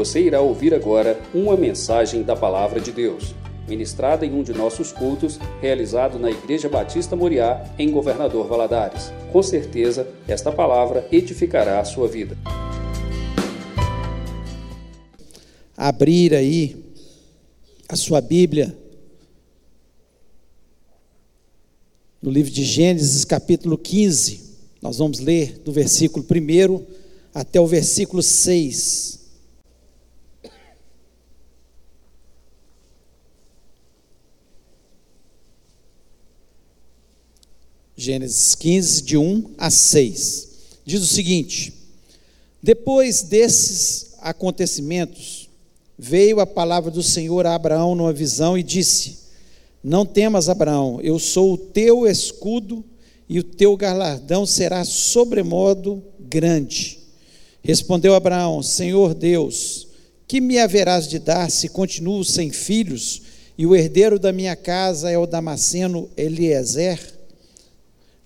Você irá ouvir agora uma mensagem da Palavra de Deus, ministrada em um de nossos cultos, realizado na Igreja Batista Moriá, em Governador Valadares. Com certeza, esta palavra edificará a sua vida. Abrir aí a sua Bíblia no livro de Gênesis, capítulo 15. Nós vamos ler do versículo 1 até o versículo 6. Gênesis 15, de 1 a 6. Diz o seguinte: Depois desses acontecimentos, veio a palavra do Senhor a Abraão numa visão e disse: Não temas, Abraão, eu sou o teu escudo e o teu galardão será sobremodo grande. Respondeu Abraão: Senhor Deus, que me haverás de dar se continuo sem filhos e o herdeiro da minha casa é o Damasceno Eliezer?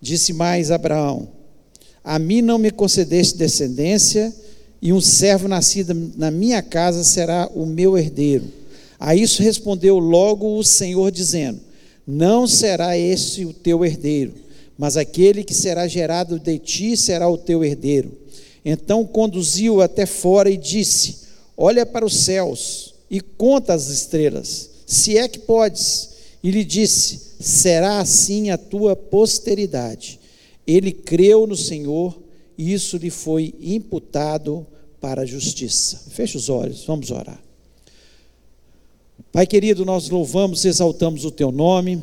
Disse mais Abraão: A mim não me concedeste descendência, e um servo nascido na minha casa será o meu herdeiro. A isso respondeu logo o Senhor, dizendo: Não será esse o teu herdeiro, mas aquele que será gerado de ti será o teu herdeiro. Então conduziu até fora e disse: Olha para os céus e conta as estrelas, se é que podes. E lhe disse: será assim a tua posteridade. Ele creu no Senhor e isso lhe foi imputado para a justiça. Feche os olhos, vamos orar. Pai querido, nós louvamos e exaltamos o teu nome,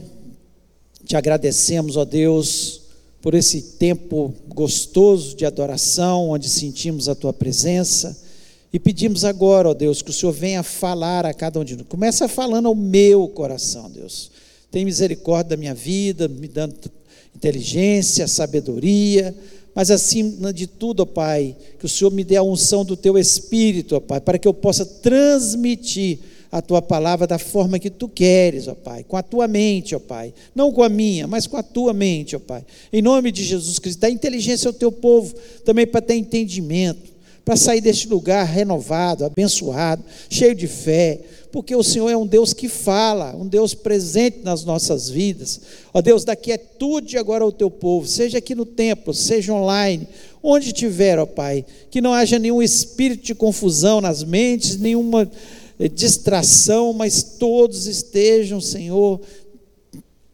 te agradecemos, ó Deus, por esse tempo gostoso de adoração, onde sentimos a tua presença. E pedimos agora, ó Deus, que o Senhor venha falar a cada um de nós. Começa falando ao meu coração, Deus. Tem misericórdia da minha vida, me dando inteligência, sabedoria, mas acima de tudo, ó Pai, que o Senhor me dê a unção do teu espírito, ó Pai, para que eu possa transmitir a tua palavra da forma que tu queres, ó Pai, com a tua mente, ó Pai, não com a minha, mas com a tua mente, ó Pai. Em nome de Jesus Cristo, dá inteligência ao teu povo, também para ter entendimento, para sair deste lugar renovado, abençoado, cheio de fé, porque o Senhor é um Deus que fala, um Deus presente nas nossas vidas. Ó Deus, daqui é tudo agora ao teu povo, seja aqui no templo, seja online, onde tiver, ó Pai, que não haja nenhum espírito de confusão nas mentes, nenhuma eh, distração, mas todos estejam, Senhor,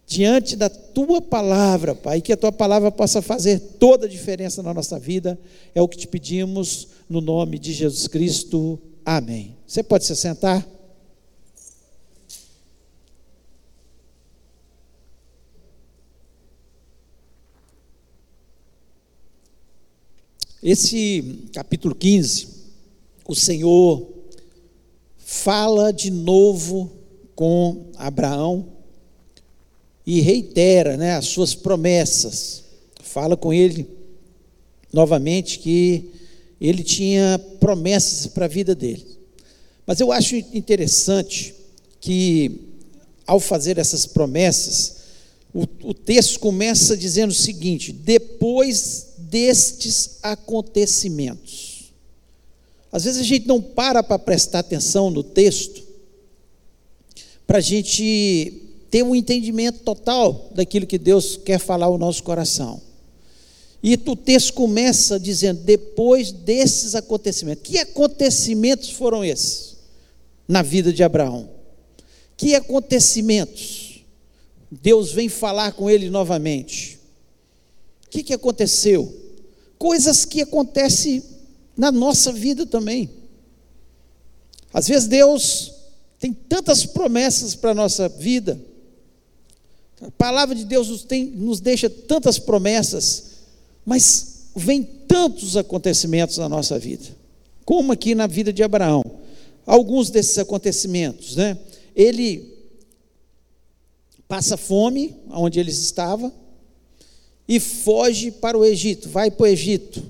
diante da tua palavra, Pai, que a tua palavra possa fazer toda a diferença na nossa vida. É o que te pedimos no nome de Jesus Cristo. Amém. Você pode se sentar? Esse capítulo 15, o Senhor fala de novo com Abraão e reitera né, as suas promessas. Fala com ele novamente que ele tinha promessas para a vida dele. Mas eu acho interessante que, ao fazer essas promessas, o, o texto começa dizendo o seguinte: depois destes acontecimentos. Às vezes a gente não para para prestar atenção no texto, para a gente ter um entendimento total daquilo que Deus quer falar ao nosso coração. E o texto começa dizendo: depois desses acontecimentos. Que acontecimentos foram esses na vida de Abraão? Que acontecimentos? Deus vem falar com ele novamente. O que, que aconteceu? Coisas que acontecem na nossa vida também. Às vezes Deus tem tantas promessas para a nossa vida. A palavra de Deus nos, tem, nos deixa tantas promessas, mas vem tantos acontecimentos na nossa vida, como aqui na vida de Abraão. Alguns desses acontecimentos, né? Ele passa fome onde eles estavam, e foge para o Egito, vai para o Egito.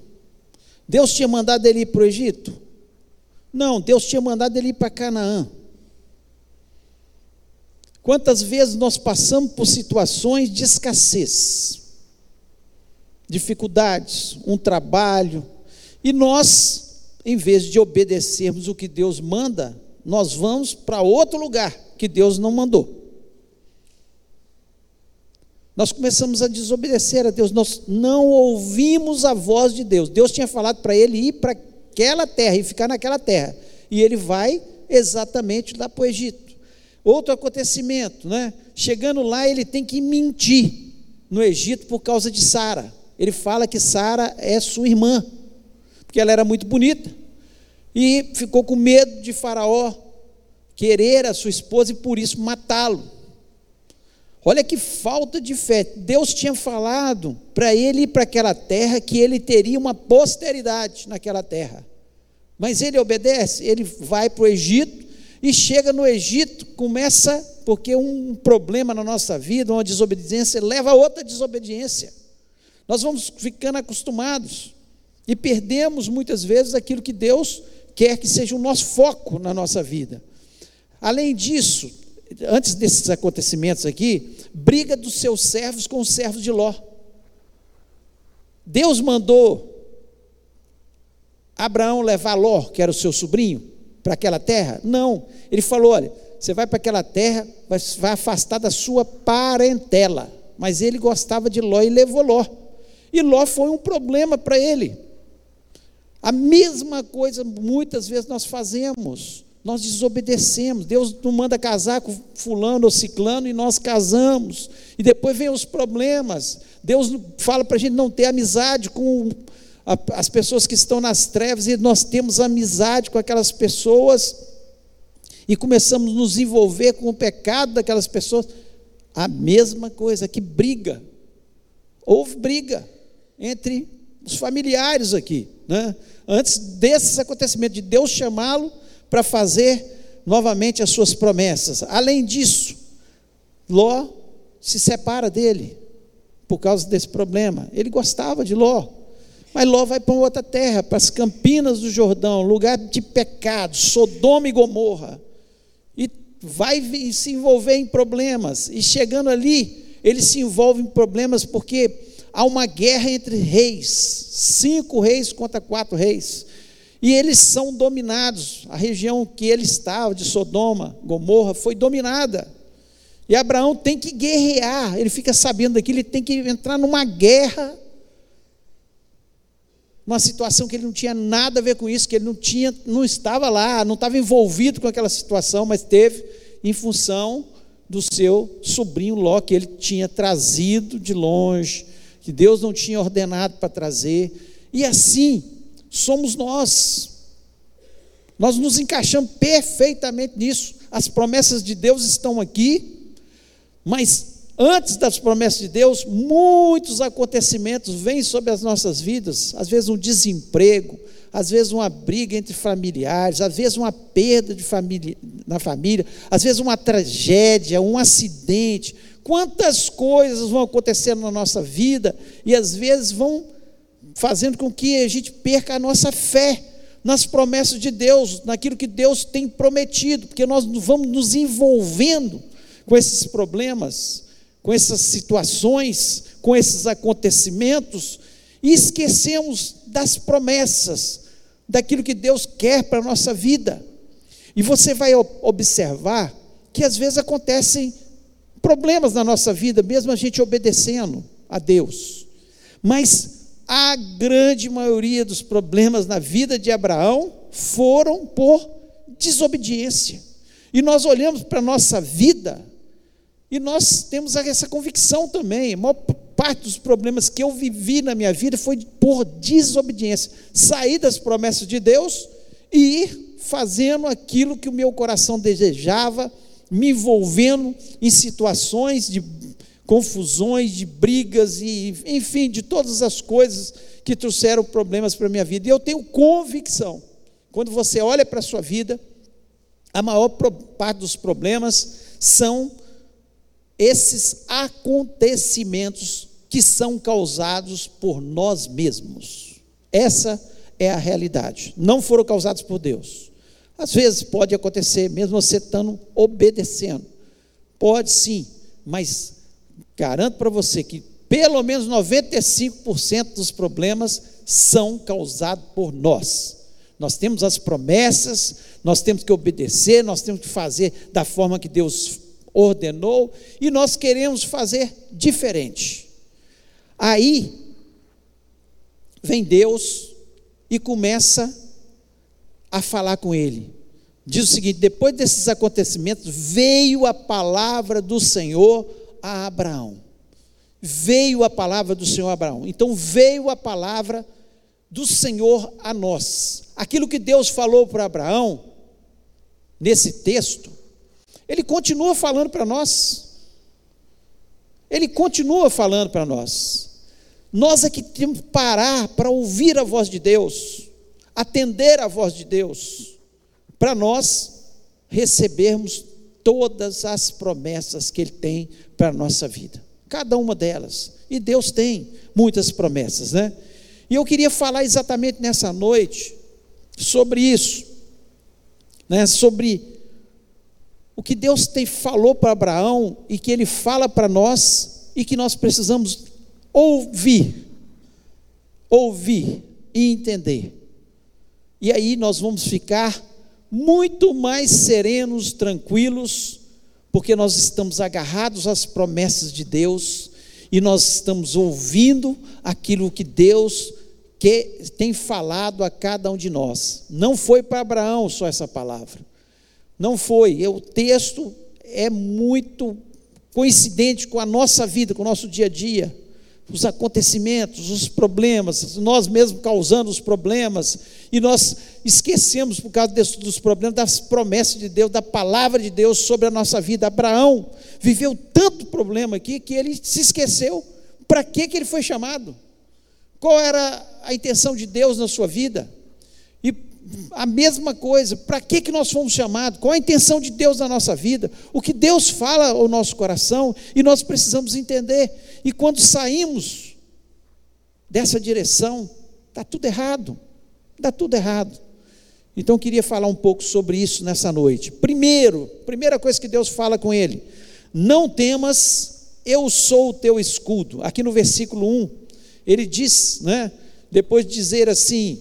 Deus tinha mandado ele ir para o Egito? Não, Deus tinha mandado ele ir para Canaã. Quantas vezes nós passamos por situações de escassez, dificuldades, um trabalho, e nós em vez de obedecermos o que Deus manda, nós vamos para outro lugar que Deus não mandou. Nós começamos a desobedecer a Deus, nós não ouvimos a voz de Deus. Deus tinha falado para ele ir para aquela terra e ficar naquela terra. E ele vai exatamente lá para o Egito. Outro acontecimento, né? Chegando lá, ele tem que mentir no Egito por causa de Sara. Ele fala que Sara é sua irmã, porque ela era muito bonita. E ficou com medo de Faraó querer a sua esposa e por isso matá-lo. Olha que falta de fé. Deus tinha falado para ele ir para aquela terra que ele teria uma posteridade naquela terra. Mas ele obedece, ele vai para o Egito e chega no Egito, começa, porque um problema na nossa vida, uma desobediência, leva a outra desobediência. Nós vamos ficando acostumados e perdemos muitas vezes aquilo que Deus quer que seja o nosso foco na nossa vida. Além disso, antes desses acontecimentos aqui, briga dos seus servos com os servos de Ló. Deus mandou Abraão levar Ló, que era o seu sobrinho, para aquela terra? Não. Ele falou: olha, você vai para aquela terra, vai, afastar da sua parentela. Mas ele gostava de Ló e levou Ló. E Ló foi um problema para ele. A mesma coisa muitas vezes nós fazemos. Nós desobedecemos. Deus não manda casar com fulano ou ciclano e nós casamos. E depois vem os problemas. Deus fala para a gente não ter amizade com as pessoas que estão nas trevas e nós temos amizade com aquelas pessoas e começamos a nos envolver com o pecado daquelas pessoas. A mesma coisa, que briga. Houve briga entre os familiares aqui. Né? Antes desses acontecimentos, de Deus chamá-lo para fazer novamente as suas promessas. Além disso, Ló se separa dele por causa desse problema. Ele gostava de Ló. Mas Ló vai para outra terra, para as campinas do Jordão, lugar de pecado, Sodoma e Gomorra. E vai se envolver em problemas. E chegando ali, ele se envolve em problemas porque há uma guerra entre reis, cinco reis contra quatro reis. E eles são dominados. A região que ele estava, de Sodoma, Gomorra, foi dominada. E Abraão tem que guerrear. Ele fica sabendo daquilo, ele tem que entrar numa guerra uma situação que ele não tinha nada a ver com isso, que ele não tinha, não estava lá, não estava envolvido com aquela situação, mas teve em função do seu sobrinho Ló, que ele tinha trazido de longe, que Deus não tinha ordenado para trazer. E assim somos nós. Nós nos encaixamos perfeitamente nisso. As promessas de Deus estão aqui, mas antes das promessas de Deus, muitos acontecimentos vêm sobre as nossas vidas, às vezes um desemprego, às vezes uma briga entre familiares, às vezes uma perda de família, na família, às vezes uma tragédia, um acidente. Quantas coisas vão acontecendo na nossa vida e às vezes vão fazendo com que a gente perca a nossa fé nas promessas de Deus, naquilo que Deus tem prometido, porque nós vamos nos envolvendo com esses problemas com essas situações, com esses acontecimentos, e esquecemos das promessas, daquilo que Deus quer para a nossa vida. E você vai observar que às vezes acontecem problemas na nossa vida, mesmo a gente obedecendo a Deus. Mas a grande maioria dos problemas na vida de Abraão foram por desobediência. E nós olhamos para a nossa vida e nós temos essa convicção também. A maior parte dos problemas que eu vivi na minha vida foi por desobediência. Sair das promessas de Deus e ir fazendo aquilo que o meu coração desejava, me envolvendo em situações de confusões, de brigas e, enfim, de todas as coisas que trouxeram problemas para a minha vida. E eu tenho convicção, quando você olha para a sua vida, a maior parte dos problemas são esses acontecimentos que são causados por nós mesmos. Essa é a realidade. Não foram causados por Deus. Às vezes pode acontecer, mesmo você estando obedecendo. Pode sim, mas garanto para você que pelo menos 95% dos problemas são causados por nós. Nós temos as promessas, nós temos que obedecer, nós temos que fazer da forma que Deus ordenou e nós queremos fazer diferente. Aí vem Deus e começa a falar com ele. Diz o seguinte: depois desses acontecimentos, veio a palavra do Senhor a Abraão. Veio a palavra do Senhor a Abraão. Então veio a palavra do Senhor a nós. Aquilo que Deus falou para Abraão, nesse texto, ele continua falando para nós. Ele continua falando para nós. Nós é que temos que parar para ouvir a voz de Deus, atender a voz de Deus, para nós recebermos todas as promessas que Ele tem para a nossa vida, cada uma delas. E Deus tem muitas promessas, né? E eu queria falar exatamente nessa noite sobre isso, né? Sobre o que Deus tem falou para Abraão e que ele fala para nós e que nós precisamos ouvir, ouvir e entender. E aí nós vamos ficar muito mais serenos, tranquilos, porque nós estamos agarrados às promessas de Deus e nós estamos ouvindo aquilo que Deus que tem falado a cada um de nós. Não foi para Abraão só essa palavra. Não foi. O texto é muito coincidente com a nossa vida, com o nosso dia a dia. Os acontecimentos, os problemas, nós mesmos causando os problemas, e nós esquecemos, por causa dos problemas, das promessas de Deus, da palavra de Deus sobre a nossa vida. Abraão viveu tanto problema aqui que ele se esqueceu. Para que, que ele foi chamado? Qual era a intenção de Deus na sua vida? A mesma coisa, para que, que nós fomos chamados? Qual a intenção de Deus na nossa vida? O que Deus fala ao nosso coração e nós precisamos entender. E quando saímos dessa direção, está tudo errado, está tudo errado. Então eu queria falar um pouco sobre isso nessa noite. Primeiro, primeira coisa que Deus fala com ele: não temas, eu sou o teu escudo. Aqui no versículo 1, ele diz, né, depois de dizer assim: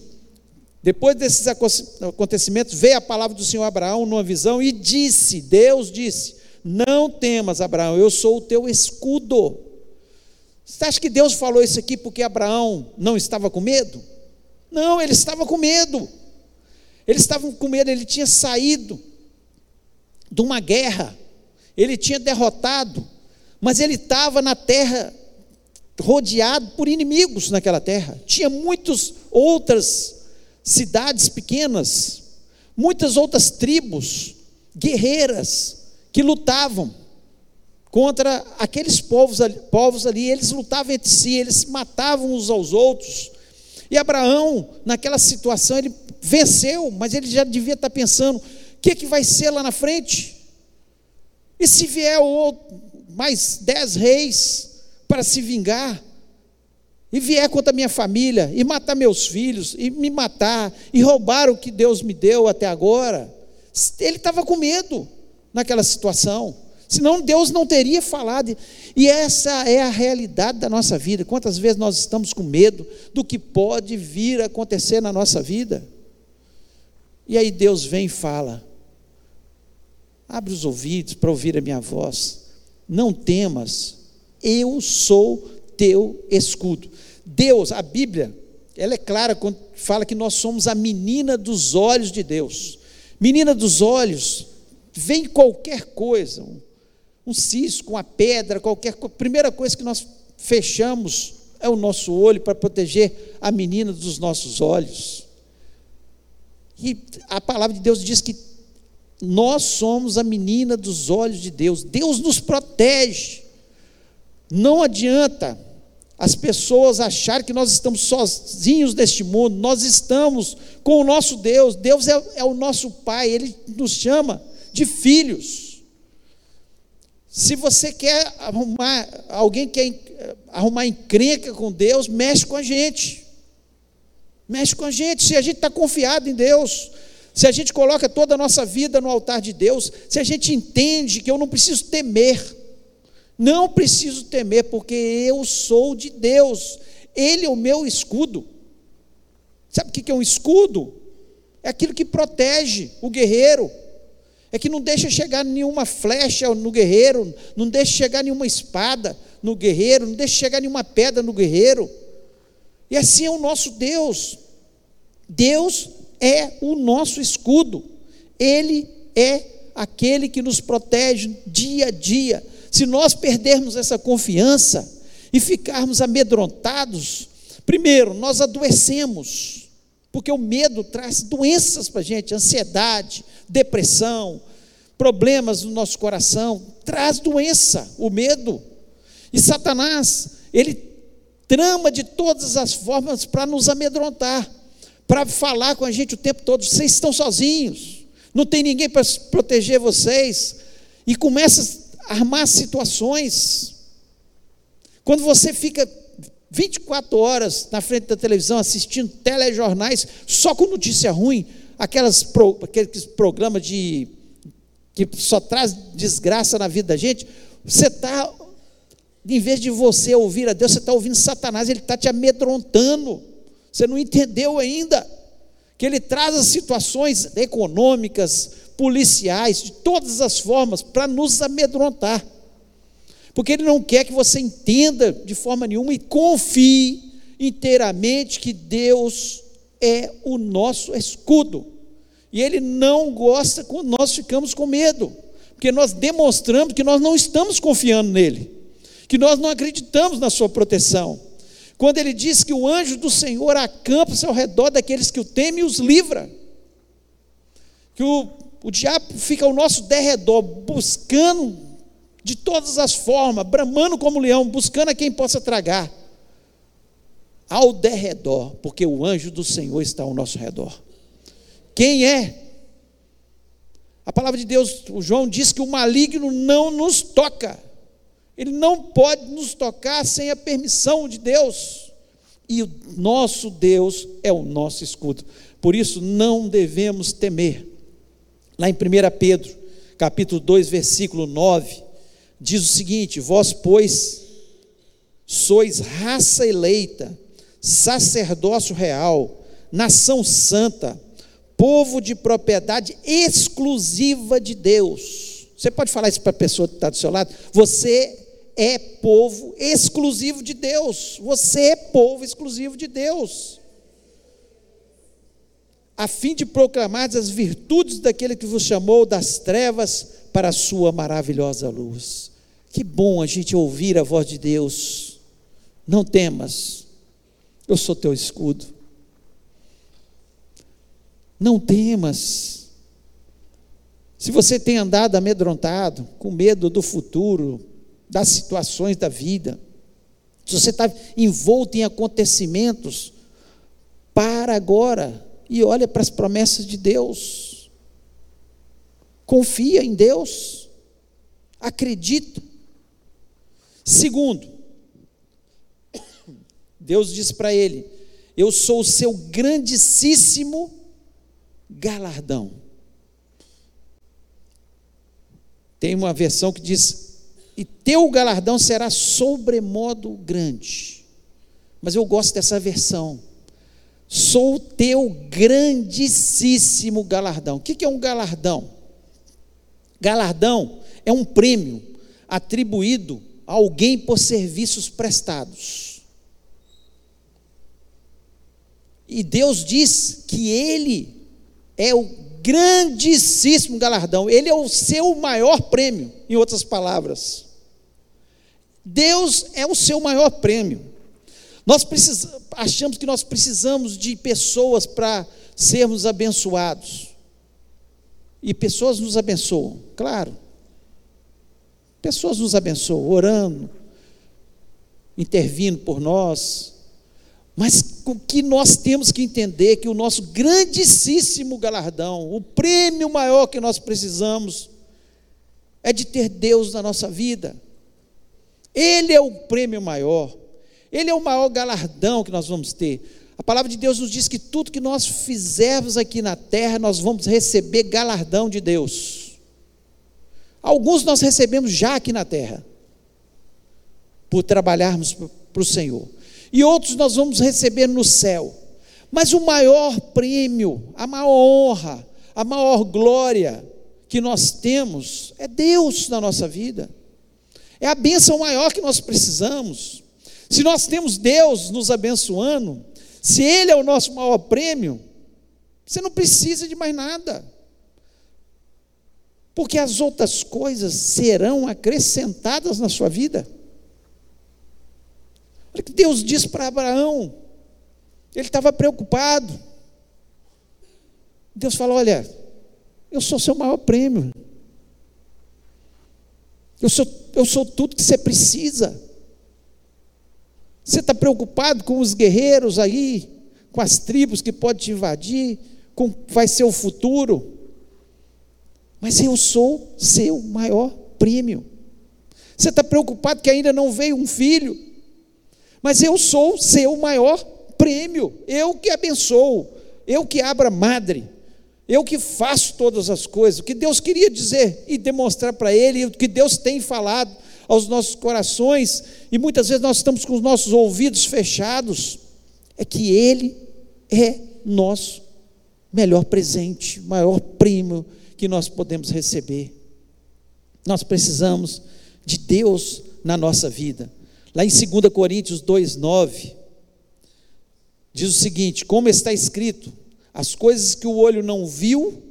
depois desses acontecimentos, veio a palavra do Senhor Abraão numa visão e disse: Deus disse: Não temas, Abraão, eu sou o teu escudo. Você acha que Deus falou isso aqui porque Abraão não estava com medo? Não, ele estava com medo. Ele estava com medo, ele tinha saído de uma guerra, ele tinha derrotado, mas ele estava na terra rodeado por inimigos naquela terra. Tinha muitas outras cidades pequenas, muitas outras tribos guerreiras que lutavam contra aqueles povos, povos ali, eles lutavam entre si, eles matavam uns aos outros. E Abraão, naquela situação, ele venceu, mas ele já devia estar pensando: o que, que vai ser lá na frente? E se vier mais dez reis para se vingar? E vier contra a minha família, e matar meus filhos, e me matar, e roubar o que Deus me deu até agora. Ele estava com medo naquela situação, senão Deus não teria falado. E essa é a realidade da nossa vida. Quantas vezes nós estamos com medo do que pode vir a acontecer na nossa vida? E aí Deus vem e fala: abre os ouvidos para ouvir a minha voz, não temas, eu sou teu escudo. Deus, a Bíblia, ela é clara quando fala que nós somos a menina dos olhos de Deus. Menina dos olhos, vem qualquer coisa, um, um cisco, uma pedra, qualquer coisa. Primeira coisa que nós fechamos é o nosso olho para proteger a menina dos nossos olhos. E a palavra de Deus diz que nós somos a menina dos olhos de Deus. Deus nos protege. Não adianta as pessoas acharem que nós estamos sozinhos neste mundo, nós estamos com o nosso Deus, Deus é, é o nosso Pai, Ele nos chama de filhos. Se você quer arrumar, alguém quer arrumar encrenca com Deus, mexe com a gente. Mexe com a gente, se a gente está confiado em Deus, se a gente coloca toda a nossa vida no altar de Deus, se a gente entende que eu não preciso temer, não preciso temer, porque eu sou de Deus. Ele é o meu escudo. Sabe o que é um escudo? é aquilo que protege o guerreiro, é que não deixa chegar nenhuma flecha no guerreiro, não deixa chegar nenhuma espada no guerreiro, não deixa chegar nenhuma pedra no guerreiro. E assim é o nosso Deus. Deus é o nosso escudo, Ele é aquele que nos protege dia a dia. Se nós perdermos essa confiança e ficarmos amedrontados, primeiro, nós adoecemos, porque o medo traz doenças para a gente, ansiedade, depressão, problemas no nosso coração, traz doença, o medo. E Satanás, ele trama de todas as formas para nos amedrontar, para falar com a gente o tempo todo: vocês estão sozinhos, não tem ninguém para proteger vocês, e começa armar situações. Quando você fica 24 horas na frente da televisão assistindo telejornais só com notícia ruim, aquelas pro, aqueles programas de que só traz desgraça na vida da gente, você está, em vez de você ouvir a Deus, você está ouvindo Satanás, ele está te amedrontando. Você não entendeu ainda que ele traz as situações econômicas, policiais, de todas as formas, para nos amedrontar. Porque ele não quer que você entenda de forma nenhuma e confie inteiramente que Deus é o nosso escudo. E ele não gosta quando nós ficamos com medo, porque nós demonstramos que nós não estamos confiando nele, que nós não acreditamos na sua proteção. Quando ele diz que o anjo do Senhor acampa-se ao redor daqueles que o temem e os livra, que o, o diabo fica ao nosso derredor, buscando de todas as formas, bramando como leão, buscando a quem possa tragar ao derredor, porque o anjo do Senhor está ao nosso redor. Quem é? A palavra de Deus, o João diz que o maligno não nos toca. Ele não pode nos tocar sem a permissão de Deus. E o nosso Deus é o nosso escudo. Por isso não devemos temer. Lá em 1 Pedro, capítulo 2, versículo 9, diz o seguinte: Vós, pois, sois raça eleita, sacerdócio real, nação santa, povo de propriedade exclusiva de Deus. Você pode falar isso para a pessoa que está do seu lado? Você é povo exclusivo de Deus. Você é povo exclusivo de Deus. A fim de proclamar as virtudes daquele que vos chamou das trevas para a sua maravilhosa luz. Que bom a gente ouvir a voz de Deus. Não temas, eu sou teu escudo. Não temas. Se você tem andado amedrontado, com medo do futuro, das situações da vida, se você está envolto em acontecimentos, para agora e olha para as promessas de Deus. Confia em Deus. Acredita. Segundo, Deus diz para ele: Eu sou o seu grandíssimo galardão. Tem uma versão que diz: E teu galardão será sobremodo grande. Mas eu gosto dessa versão. Sou teu grandíssimo galardão. O que é um galardão? Galardão é um prêmio atribuído a alguém por serviços prestados. E Deus diz que Ele é o grandíssimo galardão, Ele é o seu maior prêmio, em outras palavras. Deus é o seu maior prêmio. Nós precisamos, achamos que nós precisamos de pessoas para sermos abençoados. E pessoas nos abençoam, claro. Pessoas nos abençoam, orando, intervindo por nós, mas o que nós temos que entender que o nosso grandíssimo galardão, o prêmio maior que nós precisamos, é de ter Deus na nossa vida. Ele é o prêmio maior, ele é o maior galardão que nós vamos ter. A palavra de Deus nos diz que tudo que nós fizermos aqui na terra, nós vamos receber galardão de Deus. Alguns nós recebemos já aqui na terra, por trabalharmos para o Senhor e outros nós vamos receber no céu. Mas o maior prêmio, a maior honra, a maior glória que nós temos é Deus na nossa vida. É a bênção maior que nós precisamos. Se nós temos Deus nos abençoando, se Ele é o nosso maior prêmio, você não precisa de mais nada. Porque as outras coisas serão acrescentadas na sua vida. Olha que Deus diz para Abraão. Ele estava preocupado. Deus falou: Olha, eu sou seu maior prêmio. Eu sou, eu sou tudo que você precisa. Você está preocupado com os guerreiros aí, com as tribos que podem te invadir, com vai ser o futuro. Mas eu sou seu maior prêmio. Você está preocupado que ainda não veio um filho, mas eu sou seu maior prêmio. Eu que abençoo, eu que abro a madre, eu que faço todas as coisas. O que Deus queria dizer e demonstrar para ele, o que Deus tem falado aos nossos corações, e muitas vezes nós estamos com os nossos ouvidos fechados, é que Ele é nosso melhor presente, maior prêmio que nós podemos receber. Nós precisamos de Deus na nossa vida. Lá em 2 Coríntios 2,9, diz o seguinte: como está escrito, as coisas que o olho não viu,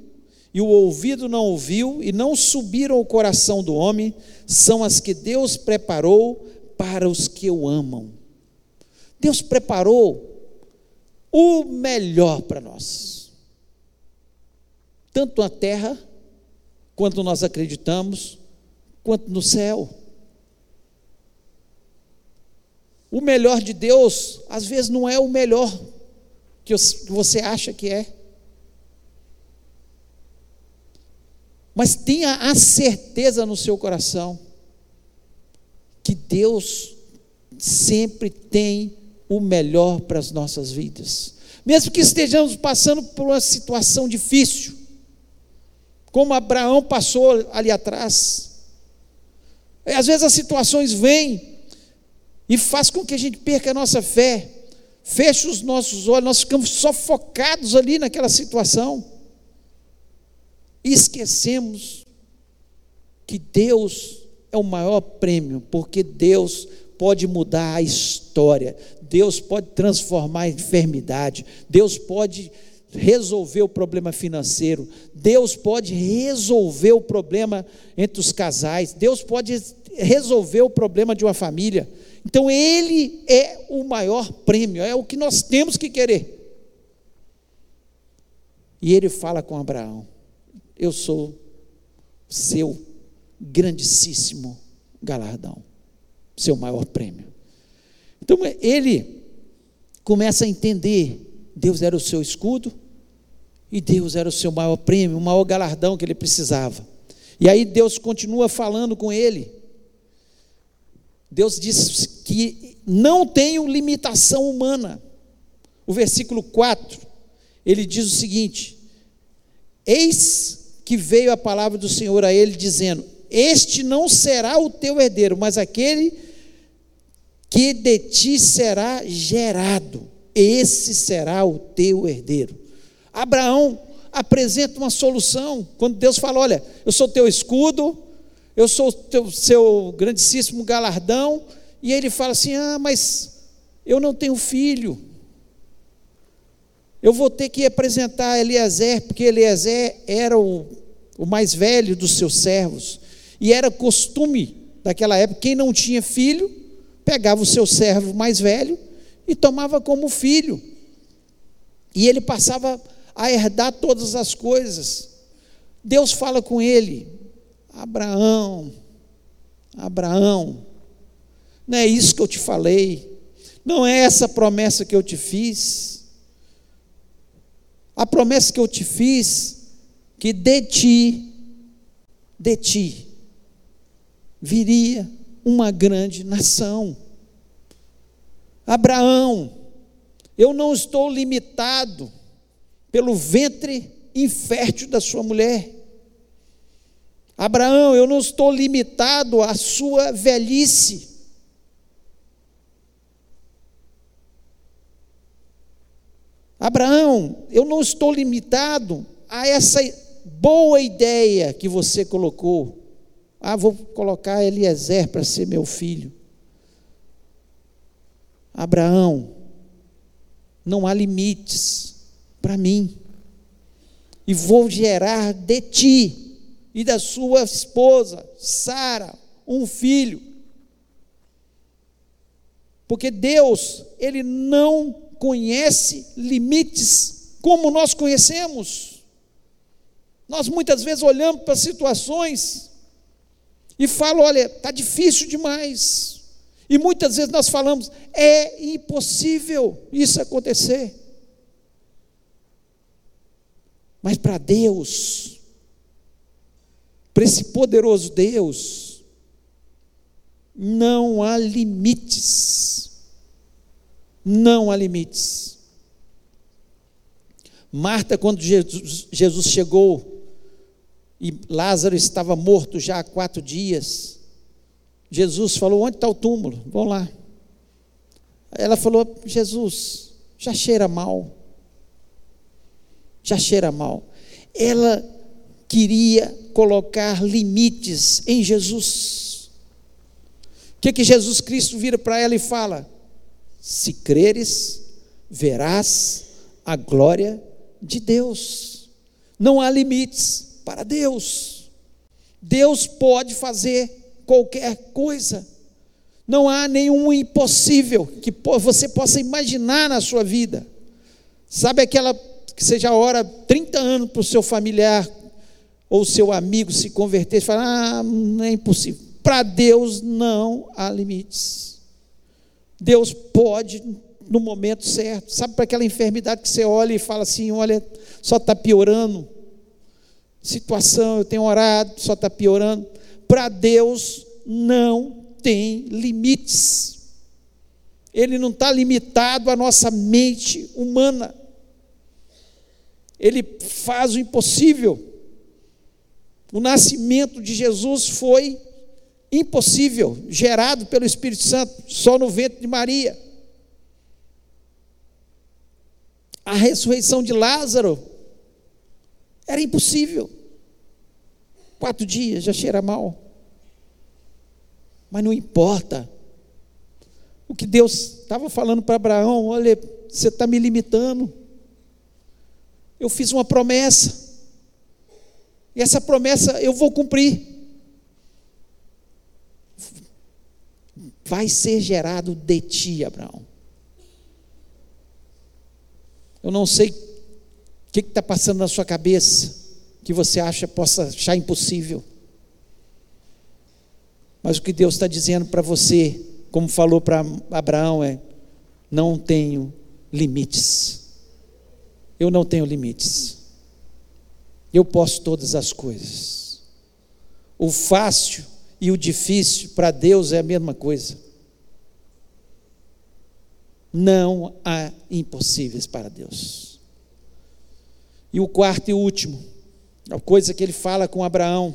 e o ouvido não ouviu, e não subiram ao coração do homem, são as que Deus preparou para os que o amam. Deus preparou o melhor para nós, tanto na terra, quanto nós acreditamos, quanto no céu. O melhor de Deus, às vezes, não é o melhor que você acha que é. Mas tenha a certeza no seu coração que Deus sempre tem o melhor para as nossas vidas. Mesmo que estejamos passando por uma situação difícil, como Abraão passou ali atrás. Às vezes as situações vêm e faz com que a gente perca a nossa fé fecha os nossos olhos, nós ficamos só focados ali naquela situação. E esquecemos que Deus é o maior prêmio, porque Deus pode mudar a história, Deus pode transformar a enfermidade, Deus pode resolver o problema financeiro, Deus pode resolver o problema entre os casais, Deus pode resolver o problema de uma família. Então, Ele é o maior prêmio, é o que nós temos que querer. E ele fala com Abraão: Eu sou seu grandíssimo galardão, seu maior prêmio. Então, ele começa a entender: Deus era o seu escudo, e Deus era o seu maior prêmio, o maior galardão que ele precisava. E aí Deus continua falando com ele. Deus diz que não tenho limitação humana. O versículo 4, ele diz o seguinte: Eis que veio a palavra do Senhor a ele, dizendo: Este não será o teu herdeiro, mas aquele que de ti será gerado, esse será o teu herdeiro. Abraão apresenta uma solução, quando Deus fala: Olha, eu sou teu escudo, eu sou o seu grandíssimo galardão, e ele fala assim: ah, mas eu não tenho filho. Eu vou ter que apresentar Eliezer, porque Eliezer era o, o mais velho dos seus servos. E era costume daquela época, quem não tinha filho, pegava o seu servo mais velho e tomava como filho. E ele passava a herdar todas as coisas. Deus fala com ele: Abraão, Abraão, não é isso que eu te falei, não é essa promessa que eu te fiz. A promessa que eu te fiz, que de ti, de ti, viria uma grande nação. Abraão, eu não estou limitado pelo ventre infértil da sua mulher. Abraão, eu não estou limitado à sua velhice. Abraão, eu não estou limitado a essa boa ideia que você colocou. Ah, vou colocar Eliezer para ser meu filho. Abraão, não há limites para mim. E vou gerar de ti e da sua esposa, Sara, um filho. Porque Deus, Ele não conhece limites como nós conhecemos. Nós muitas vezes olhamos para situações e falamos: olha, está difícil demais. E muitas vezes nós falamos: é impossível isso acontecer. Mas para Deus, para esse poderoso Deus, não há limites. Não há limites. Marta, quando Jesus, chegou e Lázaro estava morto já há quatro dias, Jesus falou: Onde está o túmulo? Vão lá. Ela falou: Jesus, já cheira mal. Já cheira mal. Ela queria colocar limites em Jesus. O que, que Jesus Cristo vira para ela e fala? Se creres, verás a glória de Deus. Não há limites para Deus. Deus pode fazer qualquer coisa. Não há nenhum impossível que você possa imaginar na sua vida. Sabe aquela que você já ora 30 anos para o seu familiar ou seu amigo se converter e falar: ah, não é impossível. Para Deus não há limites. Deus pode no momento certo. Sabe para aquela enfermidade que você olha e fala assim: olha, só está piorando. Situação, eu tenho orado, só está piorando para Deus não tem limites. Ele não está limitado à nossa mente humana. Ele faz o impossível. O nascimento de Jesus foi impossível, gerado pelo Espírito Santo, só no ventre de Maria. A ressurreição de Lázaro era impossível. Quatro dias já cheira mal. Mas não importa. O que Deus estava falando para Abraão: olha, você está me limitando. Eu fiz uma promessa. E essa promessa eu vou cumprir. Vai ser gerado de ti, Abraão. Eu não sei o que está passando na sua cabeça que você acha possa achar impossível. Mas o que Deus está dizendo para você, como falou para Abraão, é: não tenho limites. Eu não tenho limites. Eu posso todas as coisas. O fácil e o difícil para Deus é a mesma coisa. Não há impossíveis para Deus. E o quarto e último a coisa que ele fala com Abraão,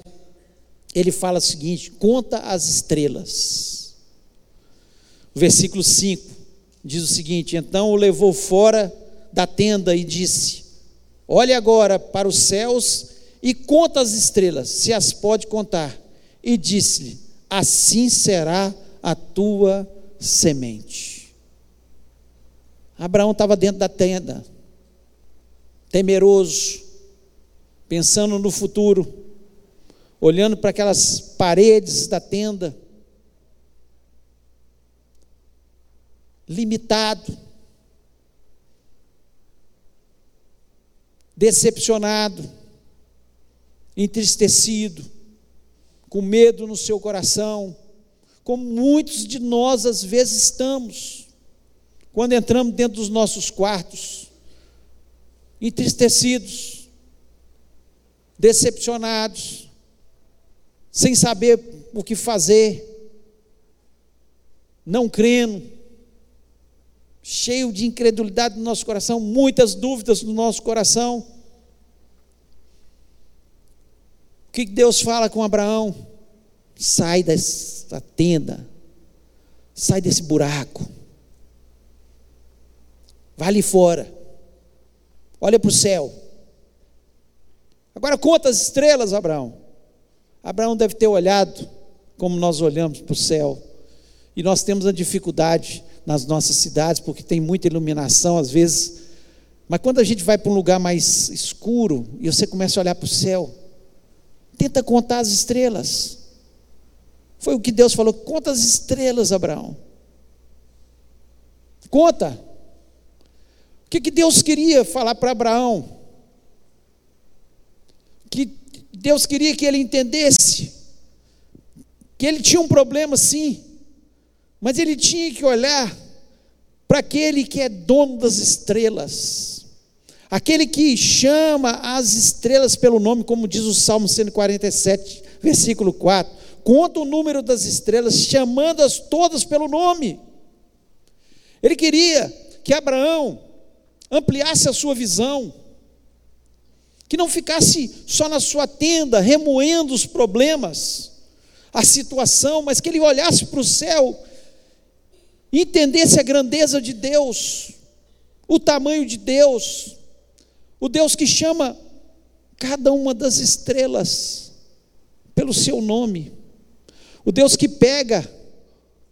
ele fala o seguinte: conta as estrelas. O versículo 5 diz o seguinte: Então o levou fora da tenda e disse: Olhe agora para os céus e conta as estrelas, se as pode contar. E disse-lhe: Assim será a tua semente. Abraão estava dentro da tenda, temeroso, pensando no futuro, olhando para aquelas paredes da tenda, limitado, decepcionado, entristecido, com medo no seu coração, como muitos de nós às vezes estamos, quando entramos dentro dos nossos quartos, entristecidos, decepcionados, sem saber o que fazer, não crendo, cheio de incredulidade no nosso coração, muitas dúvidas no nosso coração. O que Deus fala com Abraão? Sai dessa tenda, sai desse buraco, vai ali fora, Olha para o céu. Agora conta as estrelas, Abraão. Abraão deve ter olhado como nós olhamos para o céu. E nós temos a dificuldade nas nossas cidades, porque tem muita iluminação às vezes. Mas quando a gente vai para um lugar mais escuro e você começa a olhar para o céu, tenta contar as estrelas. Foi o que Deus falou: conta as estrelas, Abraão. Conta. O que, que Deus queria falar para Abraão? Que Deus queria que ele entendesse que ele tinha um problema sim, mas ele tinha que olhar para aquele que é dono das estrelas, aquele que chama as estrelas pelo nome, como diz o Salmo 147, versículo 4. Conta o número das estrelas, chamando-as todas pelo nome. Ele queria que Abraão ampliasse a sua visão, que não ficasse só na sua tenda, remoendo os problemas, a situação, mas que ele olhasse para o céu, entendesse a grandeza de Deus, o tamanho de Deus, o Deus que chama cada uma das estrelas pelo seu nome, o Deus que pega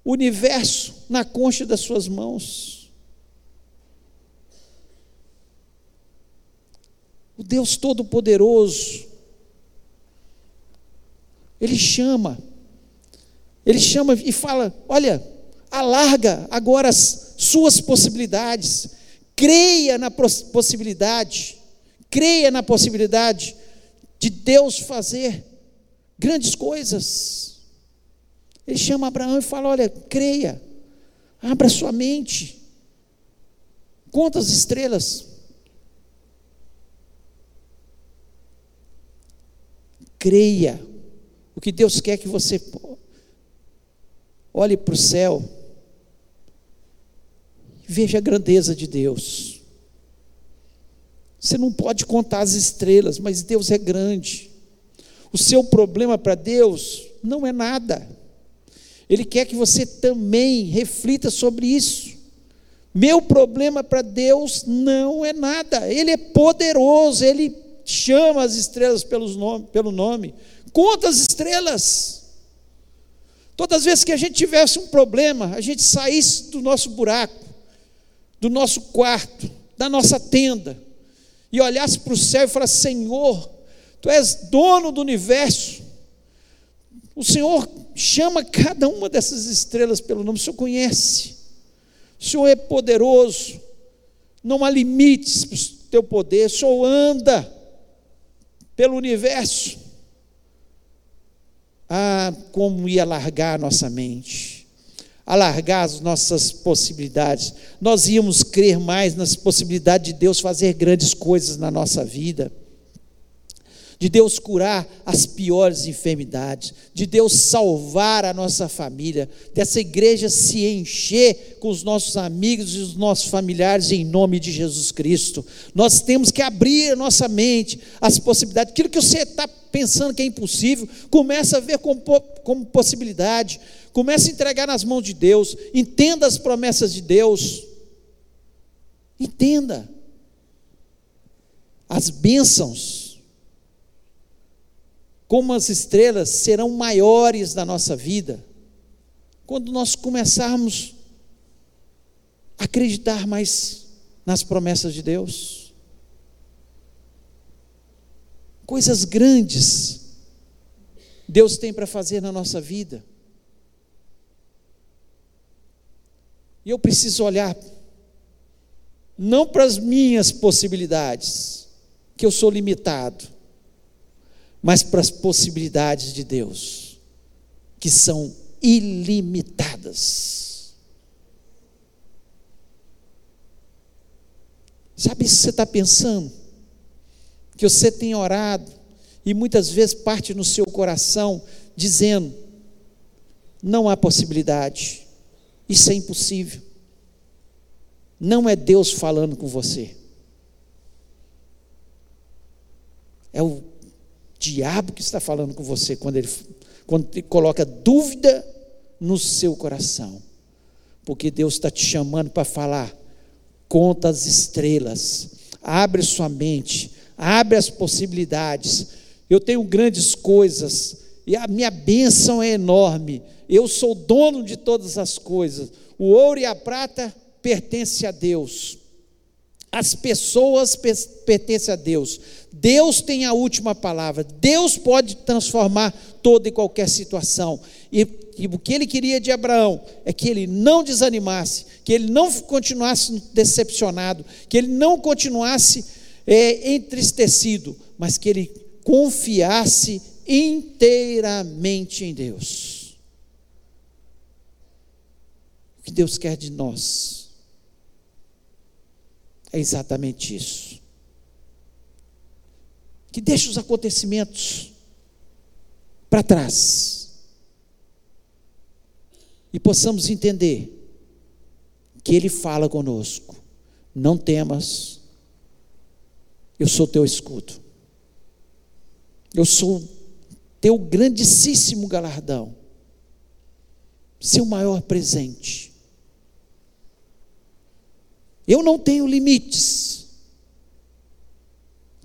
o universo na concha das suas mãos. O Deus Todo-Poderoso, Ele chama, Ele chama e fala: olha, alarga agora as suas possibilidades, creia na possibilidade, creia na possibilidade de Deus fazer grandes coisas. Ele chama Abraão e fala: olha, creia, abra sua mente, conta as estrelas. Creia. O que Deus quer que você olhe para o céu, veja a grandeza de Deus. Você não pode contar as estrelas, mas Deus é grande. O seu problema para Deus não é nada. Ele quer que você também reflita sobre isso. Meu problema para Deus não é nada. Ele é poderoso, ele chama as estrelas pelos nome, pelo nome. Conta as estrelas. Todas as vezes que a gente tivesse um problema, a gente saísse do nosso buraco, do nosso quarto, da nossa tenda, e olhasse para o céu e falasse: Senhor, Tu és dono do universo. O Senhor chama cada uma dessas estrelas pelo nome, o Senhor conhece. O Senhor é poderoso. Não há limites para o teu poder. O Senhor anda pelo universo. Ah, como ia alargar a nossa mente, alargar as nossas possibilidades. Nós íamos crer mais nas possibilidades de Deus fazer grandes coisas na nossa vida de Deus curar as piores enfermidades, de Deus salvar a nossa família, dessa igreja se encher com os nossos amigos e os nossos familiares em nome de Jesus Cristo. Nós temos que abrir a nossa mente às possibilidades. Aquilo que você está pensando que é impossível, começa a ver como, como possibilidade, começa a entregar nas mãos de Deus, entenda as promessas de Deus. Entenda as bênçãos como as estrelas serão maiores na nossa vida quando nós começarmos a acreditar mais nas promessas de Deus. Coisas grandes Deus tem para fazer na nossa vida. E eu preciso olhar não para as minhas possibilidades, que eu sou limitado mas para as possibilidades de Deus, que são ilimitadas. Sabe se você está pensando? Que você tem orado e muitas vezes parte no seu coração dizendo: não há possibilidade, isso é impossível. Não é Deus falando com você. É o diabo que está falando com você quando ele, quando ele coloca dúvida no seu coração. Porque Deus está te chamando para falar. Conta as estrelas, Abre sua mente, abre as possibilidades. Eu tenho grandes coisas e a minha bênção é enorme. Eu sou dono de todas as coisas. O ouro e a prata pertencem a Deus. As pessoas pertencem a Deus. Deus tem a última palavra. Deus pode transformar toda e qualquer situação. E, e, o que ele queria de Abraão é que ele não desanimasse, que ele não continuasse decepcionado, que ele não continuasse é, entristecido, mas que ele confiasse inteiramente em Deus. O que Deus quer de nós é exatamente isso. Que deixe os acontecimentos para trás e possamos entender que Ele fala conosco. Não temas, eu sou teu escudo, eu sou teu grandíssimo galardão, seu maior presente. Eu não tenho limites,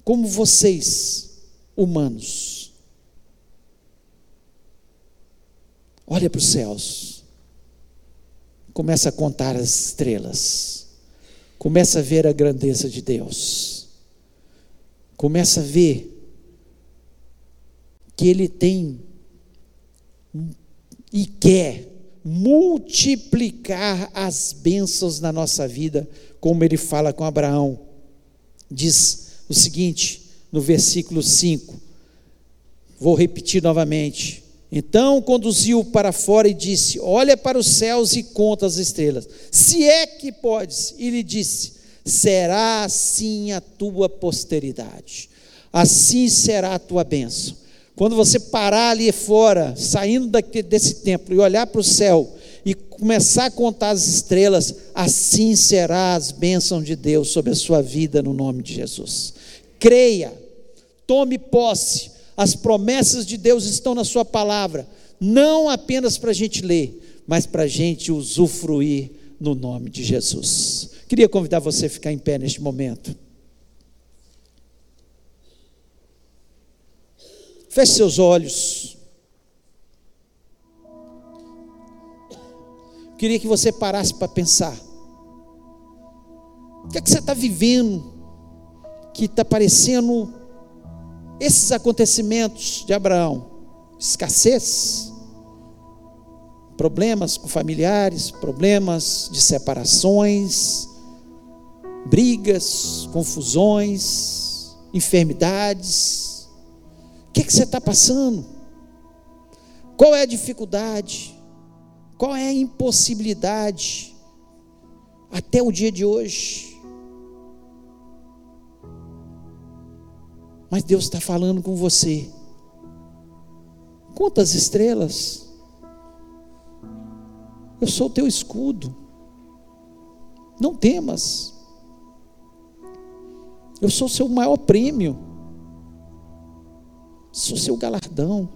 como vocês, humanos. Olha para os céus, começa a contar as estrelas, começa a ver a grandeza de Deus, começa a ver que Ele tem e quer multiplicar as bênçãos na nossa vida, como Ele fala com Abraão. Diz o seguinte, no versículo 5, vou repetir novamente. Então conduziu para fora e disse: Olha para os céus e conta as estrelas, se é que podes. E lhe disse: Será assim a tua posteridade, assim será a tua bênção. Quando você parar ali fora, saindo daqui, desse templo e olhar para o céu e começar a contar as estrelas, assim será as bênçãos de Deus sobre a sua vida no nome de Jesus. Creia, tome posse, as promessas de Deus estão na Sua palavra, não apenas para a gente ler, mas para a gente usufruir no nome de Jesus. Queria convidar você a ficar em pé neste momento. Feche seus olhos. Queria que você parasse para pensar. O que é que você está vivendo que está parecendo esses acontecimentos de Abraão? Escassez, problemas com familiares, problemas de separações, brigas, confusões, enfermidades que, que você está passando? Qual é a dificuldade? Qual é a impossibilidade? Até o dia de hoje. Mas Deus está falando com você. Quantas estrelas? Eu sou o teu escudo. Não temas. Eu sou o seu maior prêmio sou seu galardão.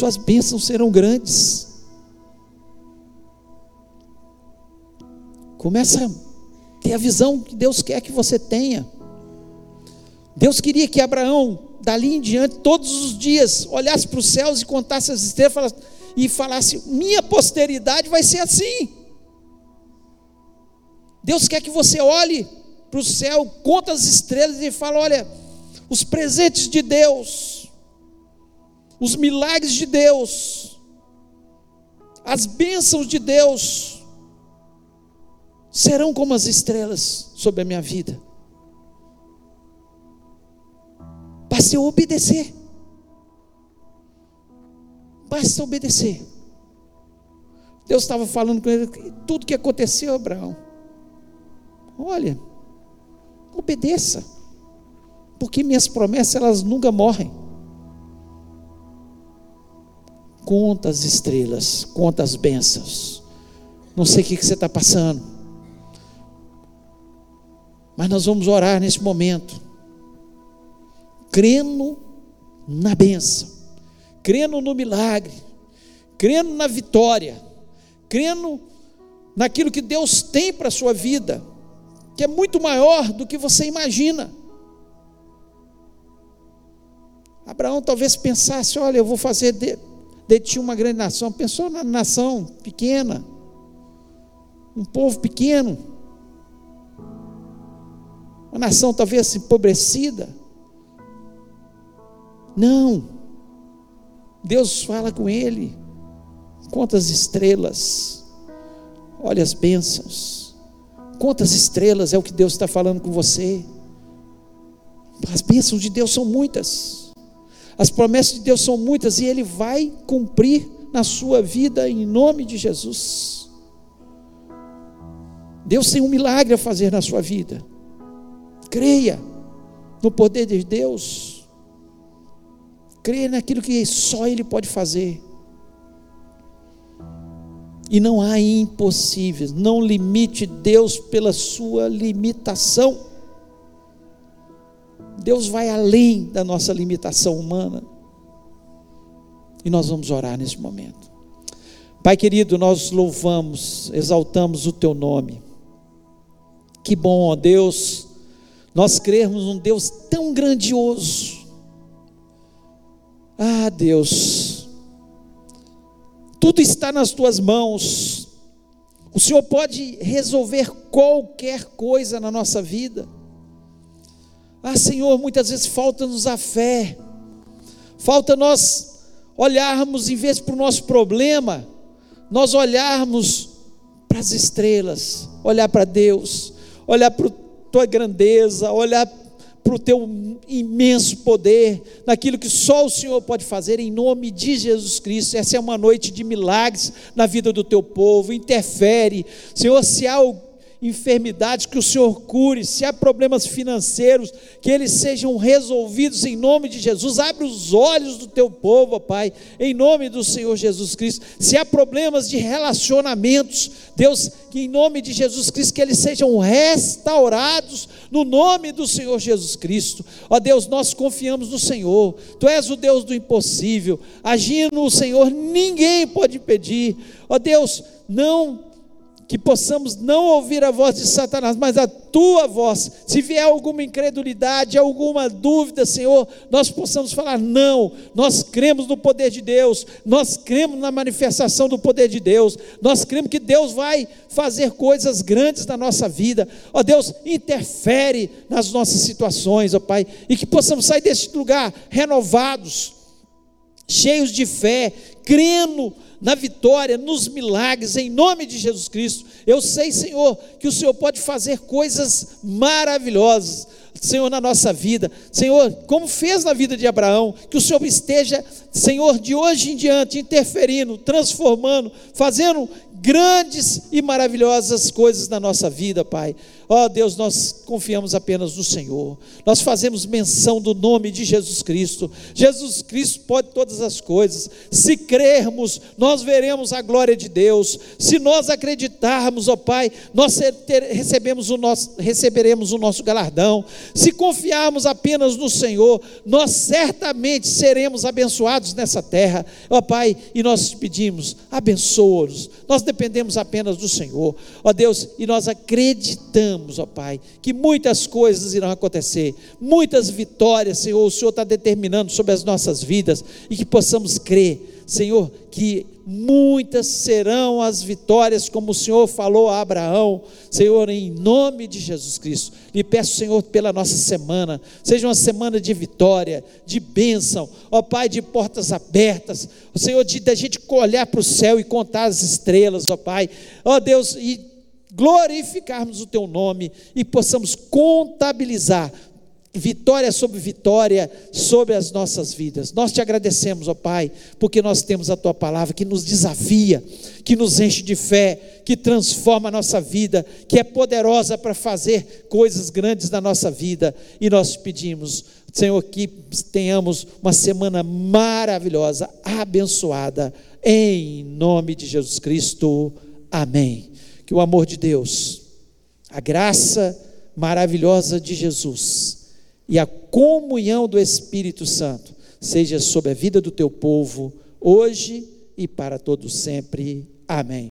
Suas bênçãos serão grandes. Começa a ter a visão que Deus quer que você tenha. Deus queria que Abraão, dali em diante, todos os dias, olhasse para os céus e contasse as estrelas e falasse: Minha posteridade vai ser assim. Deus quer que você olhe para o céu, conta as estrelas e fala: Olha, os presentes de Deus, os milagres de Deus, as bênçãos de Deus serão como as estrelas sobre a minha vida. Basta eu obedecer. Basta obedecer. Deus estava falando com ele tudo que aconteceu, Abraão. Olha, obedeça porque minhas promessas elas nunca morrem. Conta as estrelas, conta as bênçãos. Não sei o que você está passando, mas nós vamos orar nesse momento, crendo na bênção, crendo no milagre, crendo na vitória, crendo naquilo que Deus tem para a sua vida, que é muito maior do que você imagina. Abraão talvez pensasse: olha, eu vou fazer de, de ti uma grande nação. Pensou na nação pequena, um povo pequeno, uma nação talvez empobrecida. Não, Deus fala com ele: quantas estrelas, olha as bênçãos, quantas estrelas é o que Deus está falando com você. As bênçãos de Deus são muitas. As promessas de Deus são muitas e Ele vai cumprir na sua vida em nome de Jesus. Deus tem um milagre a fazer na sua vida. Creia no poder de Deus. Creia naquilo que só Ele pode fazer. E não há impossíveis. Não limite Deus pela sua limitação. Deus vai além da nossa limitação humana. E nós vamos orar nesse momento. Pai querido, nós louvamos, exaltamos o teu nome. Que bom, ó Deus, nós crermos num Deus tão grandioso. Ah, Deus, tudo está nas tuas mãos. O Senhor pode resolver qualquer coisa na nossa vida. Ah, Senhor, muitas vezes falta-nos a fé, falta nós olharmos, em vez para o nosso problema, nós olharmos para as estrelas, olhar para Deus, olhar para a tua grandeza, olhar para o teu imenso poder, naquilo que só o Senhor pode fazer, em nome de Jesus Cristo. Essa é uma noite de milagres na vida do teu povo. Interfere, Senhor, se há enfermidades, que o Senhor cure, se há problemas financeiros, que eles sejam resolvidos em nome de Jesus. Abre os olhos do teu povo, Pai, em nome do Senhor Jesus Cristo. Se há problemas de relacionamentos, Deus, que em nome de Jesus Cristo, que eles sejam restaurados no nome do Senhor Jesus Cristo. Ó Deus, nós confiamos no Senhor. Tu és o Deus do impossível. Agindo o Senhor, ninguém pode impedir. Ó Deus, não que possamos não ouvir a voz de Satanás, mas a tua voz. Se vier alguma incredulidade, alguma dúvida, Senhor, nós possamos falar: não, nós cremos no poder de Deus, nós cremos na manifestação do poder de Deus, nós cremos que Deus vai fazer coisas grandes na nossa vida. Ó Deus, interfere nas nossas situações, ó Pai, e que possamos sair deste lugar renovados, cheios de fé, crendo na vitória, nos milagres, em nome de Jesus Cristo. Eu sei, Senhor, que o Senhor pode fazer coisas maravilhosas, Senhor, na nossa vida. Senhor, como fez na vida de Abraão, que o Senhor esteja, Senhor, de hoje em diante, interferindo, transformando, fazendo grandes e maravilhosas coisas na nossa vida, Pai. Ó oh, Deus, nós confiamos apenas no Senhor. Nós fazemos menção do nome de Jesus Cristo. Jesus Cristo pode todas as coisas. Se crermos, nós veremos a glória de Deus. Se nós acreditarmos, ó oh, Pai, nós recebemos o nosso, receberemos o nosso galardão. Se confiarmos apenas no Senhor, nós certamente seremos abençoados nessa terra. Ó oh, Pai, e nós pedimos, abençoa-nos. Nós dependemos apenas do Senhor. Ó Deus, e nós acreditamos ó Pai, que muitas coisas irão acontecer, muitas vitórias, Senhor, o Senhor está determinando sobre as nossas vidas e que possamos crer, Senhor, que muitas serão as vitórias, como o Senhor falou a Abraão, Senhor, em nome de Jesus Cristo. Lhe peço, Senhor, pela nossa semana, seja uma semana de vitória, de bênção, ó Pai, de portas abertas, Senhor, de da gente olhar para o céu e contar as estrelas, ó Pai, ó Deus, e glorificarmos o teu nome e possamos contabilizar vitória sobre vitória sobre as nossas vidas. Nós te agradecemos, ó Pai, porque nós temos a tua palavra que nos desafia, que nos enche de fé, que transforma a nossa vida, que é poderosa para fazer coisas grandes na nossa vida. E nós pedimos, Senhor, que tenhamos uma semana maravilhosa, abençoada, em nome de Jesus Cristo. Amém que o amor de Deus, a graça maravilhosa de Jesus e a comunhão do Espírito Santo seja sobre a vida do teu povo, hoje e para todos sempre. Amém.